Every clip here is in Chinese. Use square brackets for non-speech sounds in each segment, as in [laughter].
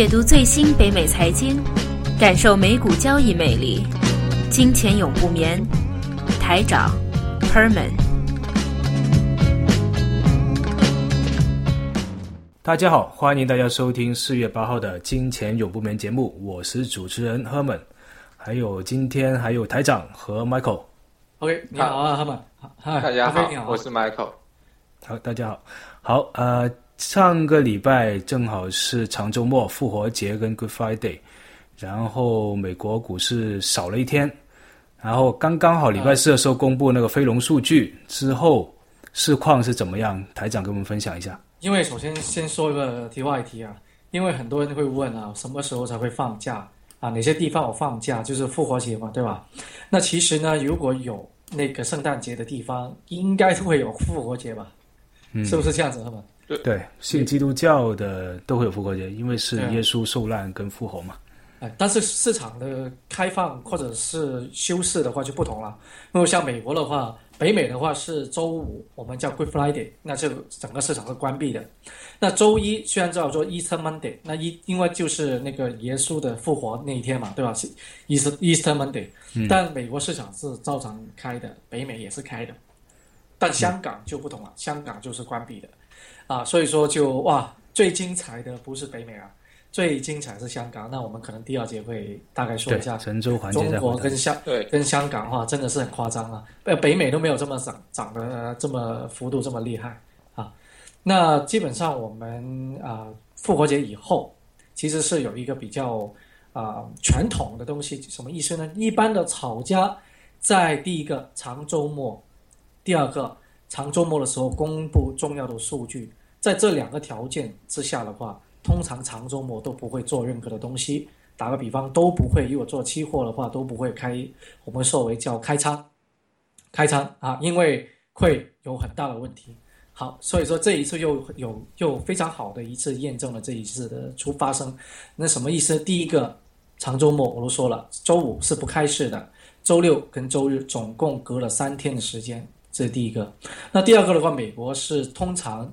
解读最新北美财经，感受美股交易魅力。金钱永不眠，台长 Herman。大家好，欢迎大家收听四月八号的《金钱永不眠》节目，我是主持人 Herman，还有今天还有台长和 Michael。OK，你好啊，Herman。嗨，大家好，我是 Michael。好，大家好。好，呃，上个礼拜正好是长周末，复活节跟 Good Friday，然后美国股市少了一天，然后刚刚好礼拜四的时候公布那个非农数据之后，市况是怎么样？台长跟我们分享一下。因为首先先说一个题外题啊，因为很多人会问啊，什么时候才会放假啊？哪些地方有放假？就是复活节嘛，对吧？那其实呢，如果有那个圣诞节的地方，应该会有复活节吧？嗯，是不是这样子，Herman？对，信基督教的都会有复活节，因为是耶稣受难跟复活嘛。哎，但是市场的开放或者是休市的话就不同了。因为像美国的话，北美的话是周五，我们叫 Good Friday，那就整个市场是关闭的。那周一虽然叫做 Easter Monday，那一因为就是那个耶稣的复活那一天嘛，对吧？是 Easter Easter Monday，、但美国市场是照常开的，北美也是开的，但香港就不同了，香港就是关闭的，啊，所以说就哇，最精彩的不是北美啊。最精彩是香港，那我们可能第二节会大概说一下，神州环节中国跟香对，跟香港话，真的是很夸张啊！呃，北美都没有这么涨涨的、呃这么幅度这么厉害啊。那基本上我们啊、复活节以后，其实是有一个比较啊、传统的东西，什么意思呢？一般的炒家在第一个长周末，第二个长周末的时候公布重要的数据，在这两个条件之下的话，通常长周末都不会做任何的东西。打个比方，都不会。如果做期货的话，都不会开，我们说为叫开仓，开仓啊，因为会有很大的问题。好，所以说这一次又有又非常好的一次验证了这一次的出发生。那什么意思？第一个长周末我都说了，周五是不开市的，周六跟周日总共隔了三天的时间，这是第一个。那第二个的话，美国是通常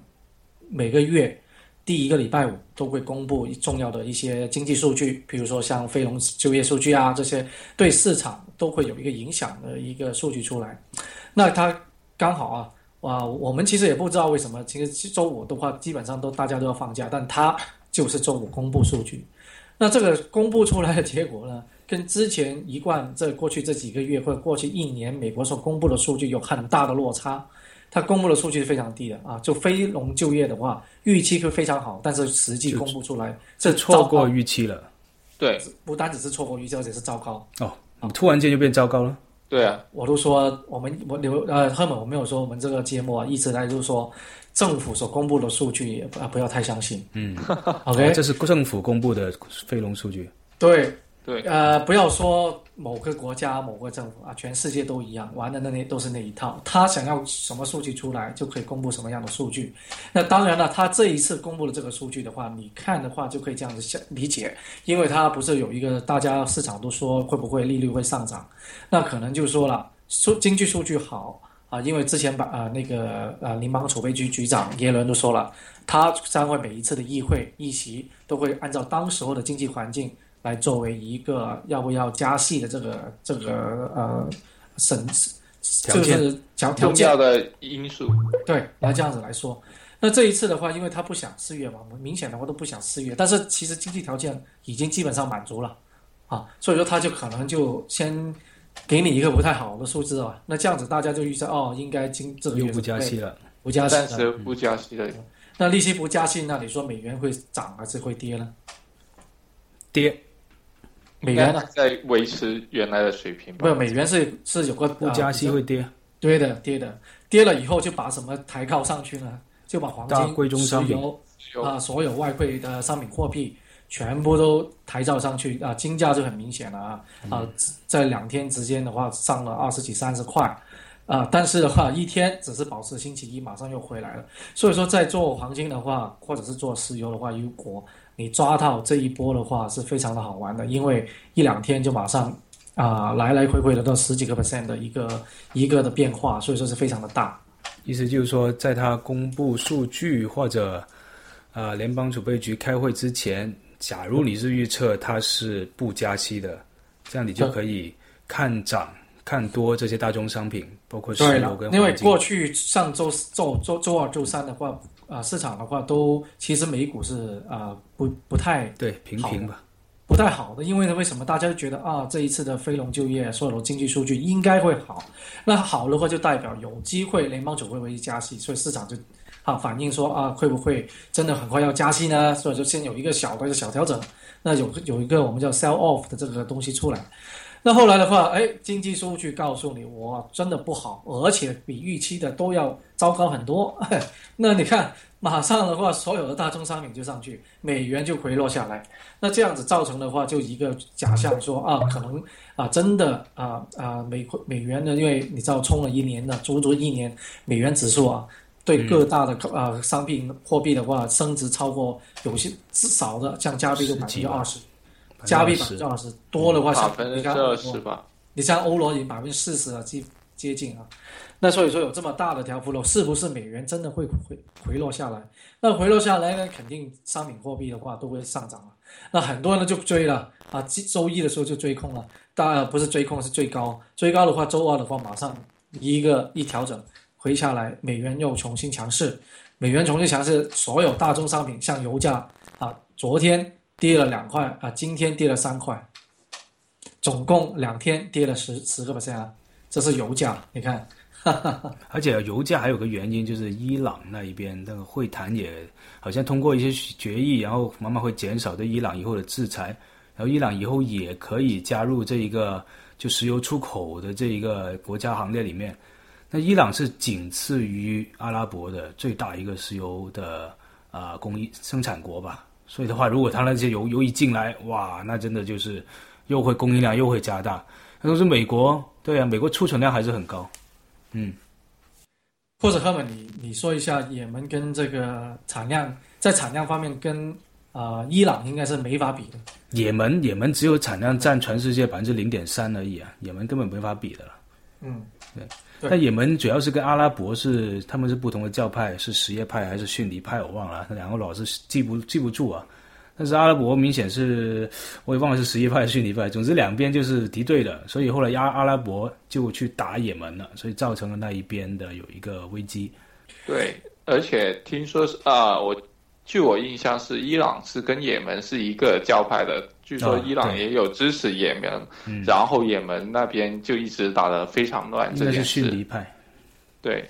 每个月第一个礼拜五都会公布重要的一些经济数据，比如说像非农就业数据啊，这些对市场都会有一个影响的一个数据出来。那它刚好啊，哇，我们其实也不知道为什么，其实周五的话基本上都大家都要放假，但它就是周五公布数据。那这个公布出来的结果呢，跟之前一贯这过去这几个月或者过去一年美国所公布的数据有很大的落差。它公布的数据是非常低的啊，就非农就业的话，预期会非常好，但是实际公布出来这错过预期了对，不单只是错过预期，而且是糟糕。哦，突然间就变糟糕了。对啊，我都说我们我刘呃，赫本我没有说我们这个节目啊，一直在就是说政府所公布的数据也不啊不要太相信。嗯，OK，哦这是政府公布的非农数据。对，对，呃，不要说某个国家、某个政府啊，全世界都一样，玩的那那都是那一套。他想要什么数据出来，就可以公布什么样的数据。那当然了，他这一次公布的这个数据的话，你看的话就可以这样子想理解，因为它不是有一个大家市场都说会不会利率会上涨，那可能就说了数经济数据好。啊，因为之前把啊、那个呃联邦储备局局长耶伦都说了，他将会每一次的议会议席都会按照当时候的经济环境来作为一个要不要加息的这个这个呃审就条件。是条条件。的因素，对，来这样子来说。那这一次的话，因为他不想四月嘛，明显的话都不想四月，但是其实经济条件已经基本上满足了啊，所以说他就可能就先给你一个不太好的数字啊，那这样子大家就预测哦，应该今这个月又不加息了，不加息了。暂时不加息的，那利息不加息，那你说美元会涨还是会跌呢？跌美元呢？在维持原来的水平吧。不是，美元是是有个不加息啊会跌，对的，跌的，跌了以后就把什么抬高上去呢？就把黄金、贵重商品石油啊，所有外汇的商品货币全部都抬照上去啊，金价就很明显了啊啊，在两天之间的话上了二十几、三十块啊，但是的话一天只是保持星期一，马上又回来了。所以说，在做黄金的话，或者是做石油的话，如果你抓到这一波的话，是非常的好玩的，因为一两天就马上啊、来来回回的到十几个 percent 的一个一个的变化，所以说是非常的大。意思就是说，在他公布数据或者呃联邦储备局开会之前，假如你是预测它是不加息的，这样你就可以看涨看多这些大宗商品，包括石油跟，因为。过去上周周周周二、周三的话，啊、市场的话都其实美股是啊、不不太对平平吧，不太好的，因为呢，为什么大家就觉得啊，这一次的非农就业所有的经济数据应该会好，那好的话就代表有机会联邦储备会加息，所以市场就啊反映说啊，会不会真的很快要加息呢？所以就先有一个小的一个小调整，那有有一个我们叫 sell off 的这个东西出来。那后来的话，哎，经济数据告诉你，我真的不好，而且比预期的都要糟糕很多。[laughs] 那你看，马上的话，所有的大宗商品就上去，美元就回落下来。那这样子造成的话，就一个假象说啊，可能啊，真的啊啊，美美元呢，因为你知道冲了一年的，足足一年，美元指数啊，对各大的啊商品货币的话，升值超过有些至少的，像加币就百分之二十，加币百分之二十，多的话百分之你看二十吧。你像欧罗已经百分之四十了，接接近啊。那所以说有这么大的条幅了，是不是美元真的会回回落下来？那回落下来呢，肯定商品货币的话都会上涨了。那很多人就追了啊，周一的时候就追空了，当然不是追空是最高，最高的话周二的话马上一个一调整回下来，美元又重新强势，美元重新强势，所有大宗商品像油价啊，昨天跌了两块啊，今天跌了三块。总共两天跌了十十个 percent 啊，这是油价，你看，[laughs] 而且油价还有个原因，就是伊朗那一边那个会谈也好像通过一些决议，然后慢慢会减少对伊朗以后的制裁，然后伊朗以后也可以加入这一个就石油出口的这一个国家行列里面。那伊朗是仅次于阿拉伯的最大一个石油的啊、工艺生产国吧，所以的话，如果他那些油油一进来，哇，那真的就是又会供应量又会加大。那都是美国，对啊，美国储存量还是很高。嗯，或者赫本，你你说一下也门跟这个产量，在产量方面跟啊、呃伊朗应该是没法比的。也门也门只有产量占全世界百分之零点三而已啊，也门根本没法比的了。嗯，对但也门主要是跟阿拉伯是他们是不同的教派，是什叶派还是逊尼派，我忘了，那两个老是记不记不住啊。但是阿拉伯明显是，我也忘了是什叶派还是逊尼派，总之两边就是敌对的，所以后来阿阿拉伯就去打也门了，所以造成了那一边的有一个危机。对，而且听说是啊、我据我印象是伊朗是跟也门是一个教派的，据说哦伊朗也有支持也门，嗯。然后也门那边就一直打得非常乱这件事。逊尼派，对，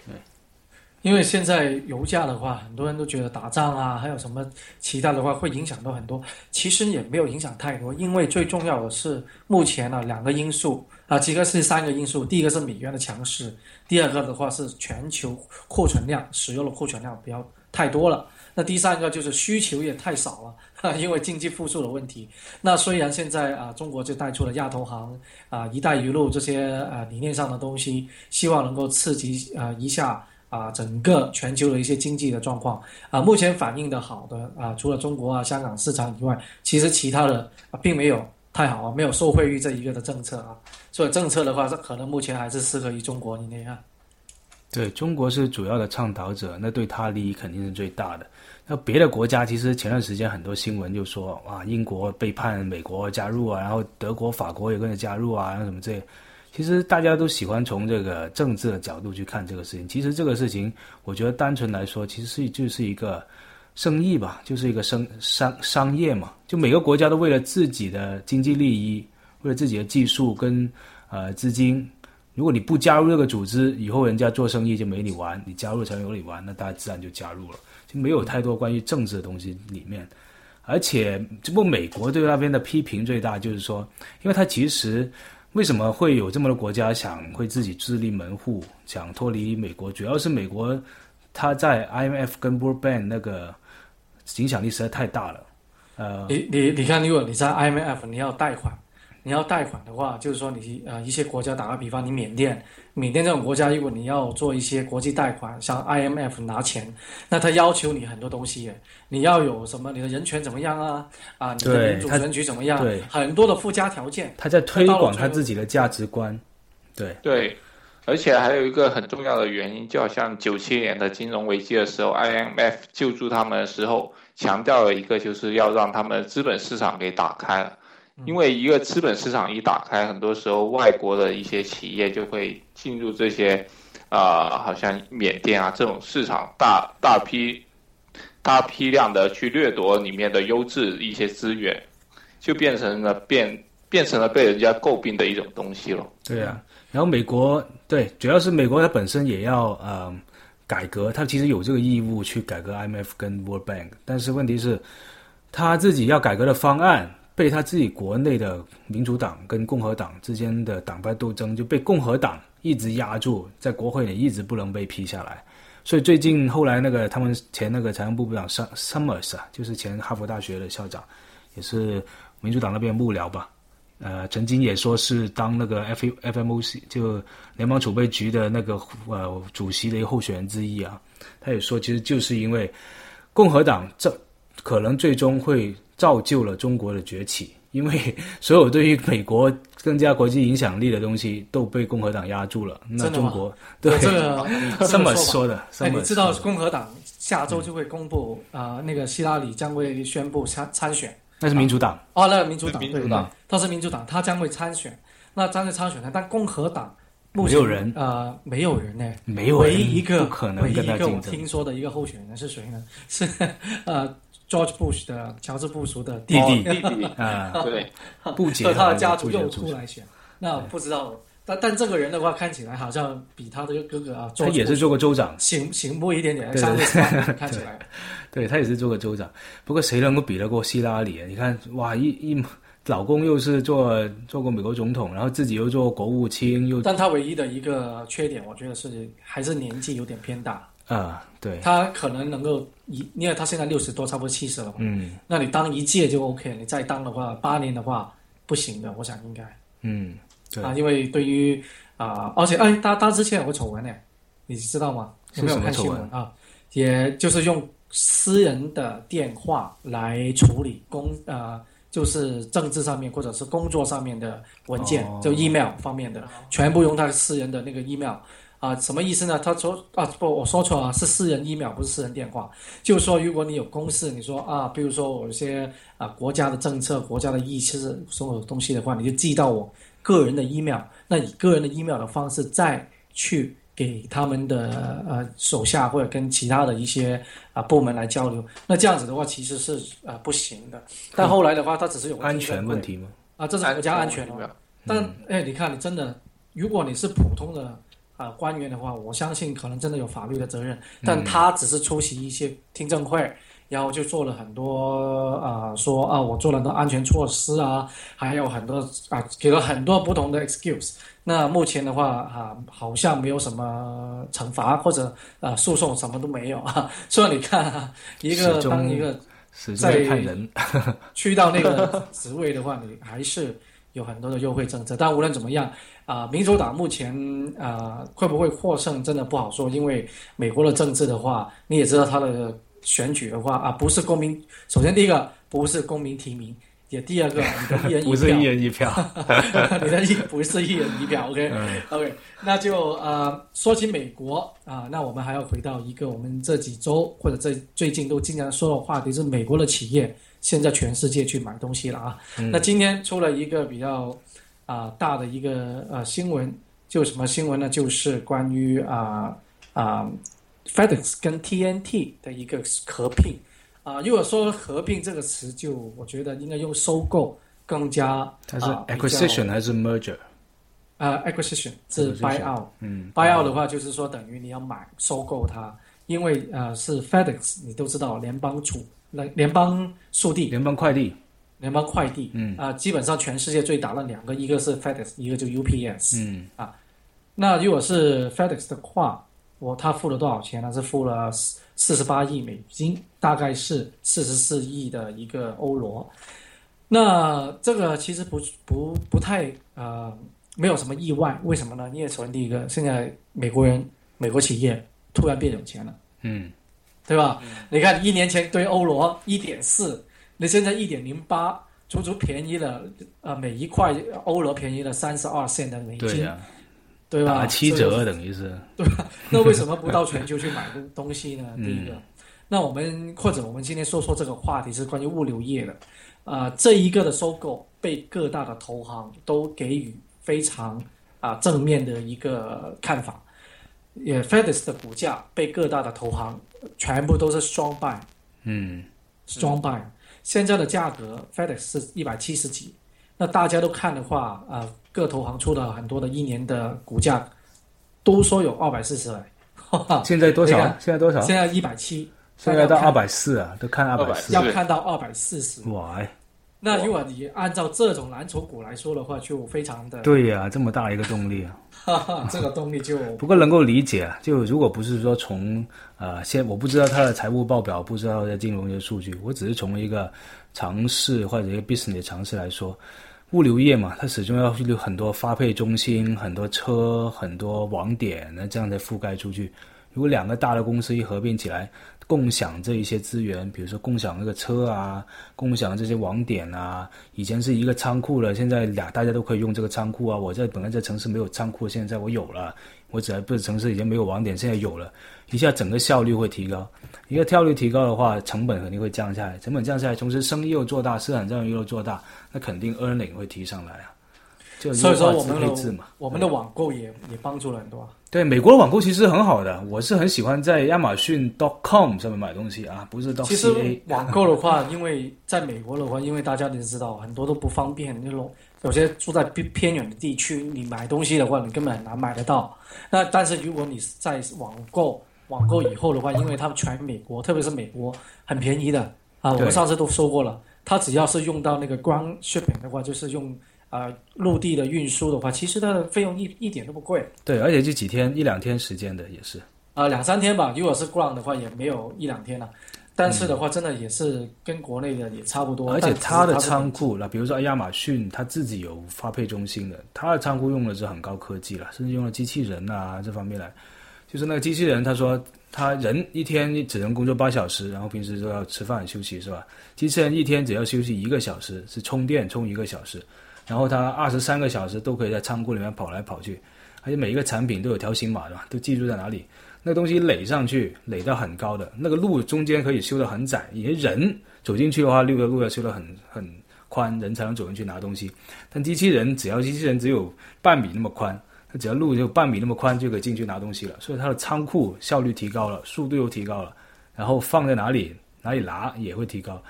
因为现在油价的话，很多人都觉得打仗啊，还有什么其他的话会影响到很多，其实也没有影响太多，因为最重要的是目前呢、两个因素啊，其实是三个因素，第一个是美元的强势，第二个的话是全球库存量使用的库存量比较太多了，那第三个就是需求也太少了，[laughs] 因为经济复苏的问题。那虽然现在啊，中国就带出了亚投行啊、一带一路这些啊理念上的东西，希望能够刺激啊一下。啊，整个全球的一些经济的状况啊，目前反映的好的啊，除了中国啊、香港市场以外，其实其他的、啊、并没有太好啊，没有受惠于这一个的政策啊，所以政策的话，可能目前还是适合于中国你那样。对中国是主要的倡导者，那对他利益肯定是最大的。那别的国家其实前段时间很多新闻就说，哇，英国背叛美国加入啊，然后德国、法国也跟着加入啊，然后什么这些。其实大家都喜欢从这个政治的角度去看这个事情。其实这个事情，我觉得单纯来说，其实是就是一个生意吧，就是一个商商商业嘛。就每个国家都为了自己的经济利益，为了自己的技术跟呃资金，如果你不加入这个组织，以后人家做生意就没你玩；你加入才有你玩，那大家自然就加入了，就没有太多关于政治的东西里面。而且，这不美国对那边的批评最大，就是说，因为它其实为什么会有这么多国家想会自己自立门户，想脱离美国，主要是美国它在 IMF 跟 World Bank 那个影响力实在太大了。呃，你你你看，如果你在 IMF 你要贷款，你要贷款的话，就是说你呃一些国家，打个比方，你缅甸，缅甸这种国家，如果你要做一些国际贷款，向 IMF 拿钱，那他要求你很多东西耶，你要有什么，你的人权怎么样啊？啊，你的民主选举怎么样？对很多的附加条件。他在推广他自己的价值观。对，对，而且还有一个很重要的原因，就好像九七年的金融危机的时候，IMF 救助他们的时候，强调了一个，就是要让他们资本市场给打开了。因为一个资本市场一打开，很多时候外国的一些企业就会进入这些，啊，好像缅甸啊这种市场，大大批大批量的去掠夺里面的优质一些资源，就变成了变变成了被人家诟病的一种东西了。对啊，然后美国对，主要是美国它本身也要呃改革，它其实有这个义务去改革 IMF 跟 World Bank，但是问题是，他自己要改革的方案。被他自己国内的民主党跟共和党之间的党派斗争，就被共和党一直压住，在国会里一直不能被批下来。所以最近后来那个他们前那个财政部部长 Summers 啊，就是前哈佛大学的校长，也是民主党那边幕僚吧，呃，曾经也说是当那个 F FMOC 就联邦储备局的那个呃主席的一个候选人之一啊，他也说，其实就是因为共和党这可能最终会。造就了中国的崛起，[laughs] 因为所有对于美国更加国际影响力的东西都被共和党压住了。那中国对这个 [laughs] 这么说的，[laughs] 哎，你知道共和党下周就会公布啊，那个希拉里将会宣布参参选。那是民主党哦，那民主党，民主党，他是民主党，他将会参选。那将会参选呢？但共和党没有人呃，没有人呢，没有唯一一个可能唯一一个我听说的一个候选人是谁呢？是呃。George Bush 的乔治布什的弟弟。弟弟。[laughs] 啊，[laughs] 对，[laughs] 布杰他的家族又出来选，那不知道，但但这个人的话看起来好像比他的哥哥啊，他也是做过州长，醒醒目一点点，相对看起来，对他也是做过州长，不过谁能够比得过希拉里？你看，哇，一一老公又是做做过美国总统，然后自己又做国务卿，又，但他唯一的一个缺点，我觉得是还是年纪有点偏大。啊，对，他可能能够一，因为他现在六十多，差不多七十了嘛。嗯，那你当一届就 OK，你再当的话，八年的话不行的，我想应该。嗯，对啊，因为对于啊，而且哎，他他之前有个丑闻呢，你知道吗？有没有看新闻啊？也就是用私人的电话来处理公呃，就是政治上面或者是工作上面的文件，就 email 方面的，全部用他的私人的那个 email。啊，什么意思呢？他说啊，不，我说错了，是私人 email，不是私人电话。就是说，如果你有公事，你说啊，比如说我有些啊国家的政策、国家的意思所有东西的话，你就寄到我个人的 email。那以个人的 email 的方式再去给他们的呃手下或者跟其他的一些啊部门来交流。那这样子的话，其实是啊不行的。但后来的话，它只是有安全问题吗？啊，这是国家安全的。但哎，你看，你真的，如果你是普通的。啊，官员的话，我相信可能真的有法律的责任，但他只是出席一些听证会，然后就做了很多啊，说啊，我做了很多安全措施啊，还有很多啊，给了很多不同的 excuse。那目前的话啊，好像没有什么惩罚或者啊诉讼，什么都没有啊。[laughs] 所以你看，一个当一个在看人去到那个职位的话，你还是有很多的优惠政策。但无论怎么样。啊，民主党目前啊会不会获胜，真的不好说。因为美国的政治的话，你也知道，他的选举的话啊，不是公民。首先，第一个不是公民提名，也第二个 [laughs] 你的一人一票，不是一人一票，[laughs] 你的一不是一人一票。OK，OK，那就呃说起美国啊，那我们还要回到一个我们这几周或者这最近都经常说的话题，是美国的企业现在全世界去买东西了啊。那今天出了一个比较。啊，大的一个呃新闻，就什么新闻呢？就是关于啊啊，FedEx 跟 TNT 的一个合并。啊，如果说合并这个词，就我觉得应该用收购更加。它是 acquisition 还是 merger？啊，acquisition 是 buy out。嗯，buy out 的话就是说等于你要买收购它，因为呃是 FedEx，你都知道联邦储联联邦速递，联邦快递。联邦快递，嗯啊，基本上全世界最大的两个，一个是 FedEx，一个就 UPS，嗯啊，那如果是 FedEx 的话，我他付了多少钱呢？是付了四四十八亿美金，大概是四十四亿的一个欧罗。那这个其实不不不太呃，没有什么意外，为什么呢？因为首先第一个，现在美国人美国企业突然变有钱了，嗯，对吧？你看一年前对欧罗一点四。你现在一点零八，足足便宜了，呃，每一块欧罗便宜了三十二线的美金，对吧？打七折等于是。[laughs] 对吧？那为什么不到全球去买东西呢？[laughs] 第一个，那我们或者我们今天说说这个话题是关于物流业的，啊，这一个的收购被各大的投行都给予非常啊正面的一个看法，也 FedEx 的股价被各大的投行全部都是 strong buy，嗯，strong buy，现在的价格 FedEx 是一百七十几。那大家都看的话，啊，各投行出了很多的一年的股价，都说有二百四十来。[laughs] 现在多少？现在多少？现在一百七。现在到二百四啊，都看二百四。要看到二百四十。哇！那如果你按照这种蓝筹股来说的话，就非常的。对呀，这么大一个动力啊！[laughs] 哈哈，这个动力就不过能够理解啊。就如果不是说从呃，先我不知道它的财务报表，不知道的金融的数据，我只是从一个尝试或者一个 business 的尝试来说。物流业嘛，它始终要有很多发配中心、很多车、很多网点，那这样才覆盖出去。如果两个大的公司一合并起来，共享这一些资源，比如说共享那个车啊，共享这些网点啊，以前是一个仓库了，现在俩大家都可以用这个仓库啊。我在本来在城市没有仓库，现在我有了。我只要不是城市已经没有网点，现在有了，一下整个效率会提高。一个效率提高的话，成本肯定会降下来。成本降下来，同时生意又做大，市场占有率又做大，那肯定 earning 会提上来啊。所以说，我们的我们的网购也也帮助了很多。对，美国的网购其实很好的，我是很喜欢在亚马逊 .com 上面买东西啊，不是到 C A。其实网购的话，[laughs] 因为在美国的话，因为大家都知道很多都不方便，那种有些住在偏偏远的地区，你买东西的话，你根本很难买得到。那但是如果你在网购网购以后的话，因为他们全美国，特别是美国很便宜的啊，我们上次都说过了，它只要是用到那个 ground shipping 的话，就是用。啊，陆地的运输的话，其实它的费用一一点都不贵。对，而且就几天一两天时间的也是。啊，两三天吧。如果是 ground 的话，也没有一两天了。但是的话，真的也是跟国内的也差不多。而且它的仓库，那比如说亚马逊，它自己有发配中心的，它的仓库用的是很高科技了，甚至用了机器人啊这方面来。就是那个机器人，他说他人一天只能工作八小时，然后平时都要吃饭休息，是吧？机器人一天只要休息一个小时，是充电充一个小时。然后它二十三个小时都可以在仓库里面跑来跑去，而且每一个产品都有条形码的嘛，都记住在哪里。那个东西垒上去，垒到很高的那个路中间可以修得很窄，人走进去的话，六个路要修得很很宽，人才能走进去拿东西。但机器人只要机器人只有半米那么宽，它只要路就半米那么宽就可以进去拿东西了。所以它的仓库效率提高了，速度又提高了，然后放在哪里哪里拿也会提高。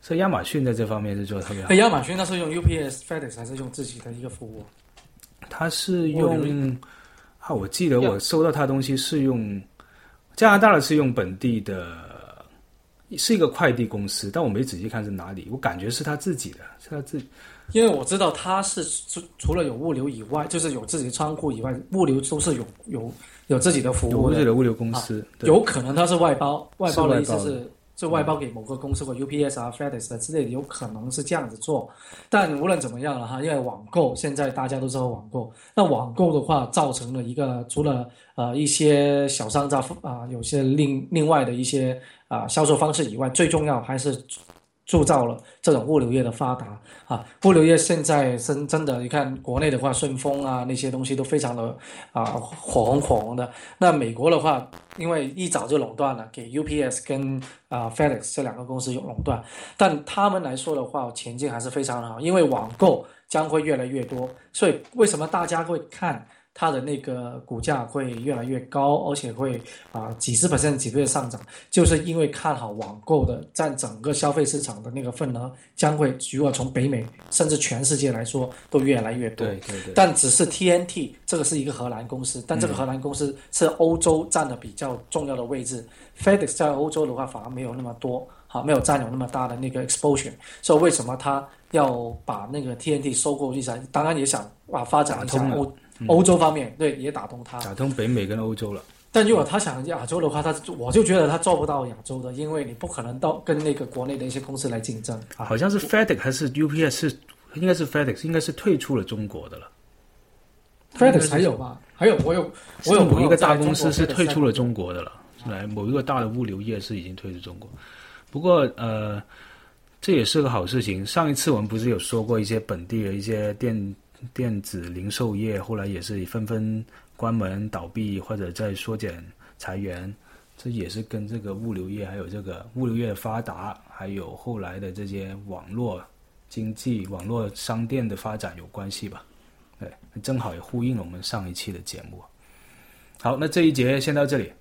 所以亚马逊在这方面是做的特别好。亚马逊它是用 UPS、FedEx 还是用自己的一个服务？它是用啊，我记得我收到它东西是用加拿大的，是用本地的，是一个快递公司，但我没仔细看是哪里，我感觉是他自己的，是他自己。因为我知道他是除除了有物流以外，就是有自己的仓库以外，物流都是有有有自己的服务，自己的物流公司。有可能他是外包，外包的意思是。就外包给某个公司或 UPS 啊、FedEx 之类的，有可能是这样子做。但无论怎么样了哈，因为网购现在大家都知道网购，那网购的话造成了一个除了呃一些小商家啊，有些另另外的一些啊销售方式以外，最重要还是。铸造了这种物流业的发达啊！物流业现在真真的，你看国内的话，顺丰啊那些东西都非常的啊火红火红的。那美国的话，因为一早就垄断了，给 UPS 跟啊 FedEx 这两个公司有垄断，但他们来说的话，前景还是非常的好，因为网购将会越来越多，所以为什么大家会看？它的那个股价会越来越高，而且会啊几十 percent 几个月上涨，就是因为看好网购的占整个消费市场的那个份额将会，如果从北美甚至全世界来说都越来越多。对对对。但只是 TNT 这个是一个荷兰公司，但这个荷兰公司是欧洲占的比较重要的位置，FedEx 在欧洲的话反而没有那么多，好没有占有那么大的那个 exposure。所以为什么他要把那个 TNT 收购一下？当然也想啊发展一下欧。欧洲方面对也打通它，打通北美跟欧洲了。但如果他想亚洲的话，他我就觉得他做不到亚洲的，因为你不可能到跟那个国内的一些公司来竞争。好像是 FedEx 还是 UPS 是应该是 FedEx 应该是退出了中国的了。FedEx 还有吧？还有我有我有某一个大公司是退出了中国的了，来某一个大的物流业是已经退出中国。不过呃，这也是个好事情。上一次我们不是有说过一些本地的一些电。电子零售业后来也是纷纷关门倒闭或者在缩减裁员，这也是跟这个物流业还有这个物流业的发达，还有后来的这些网络经济、网络商店的发展有关系吧？对，正好也呼应了我们上一期的节目。好，那这一节先到这里，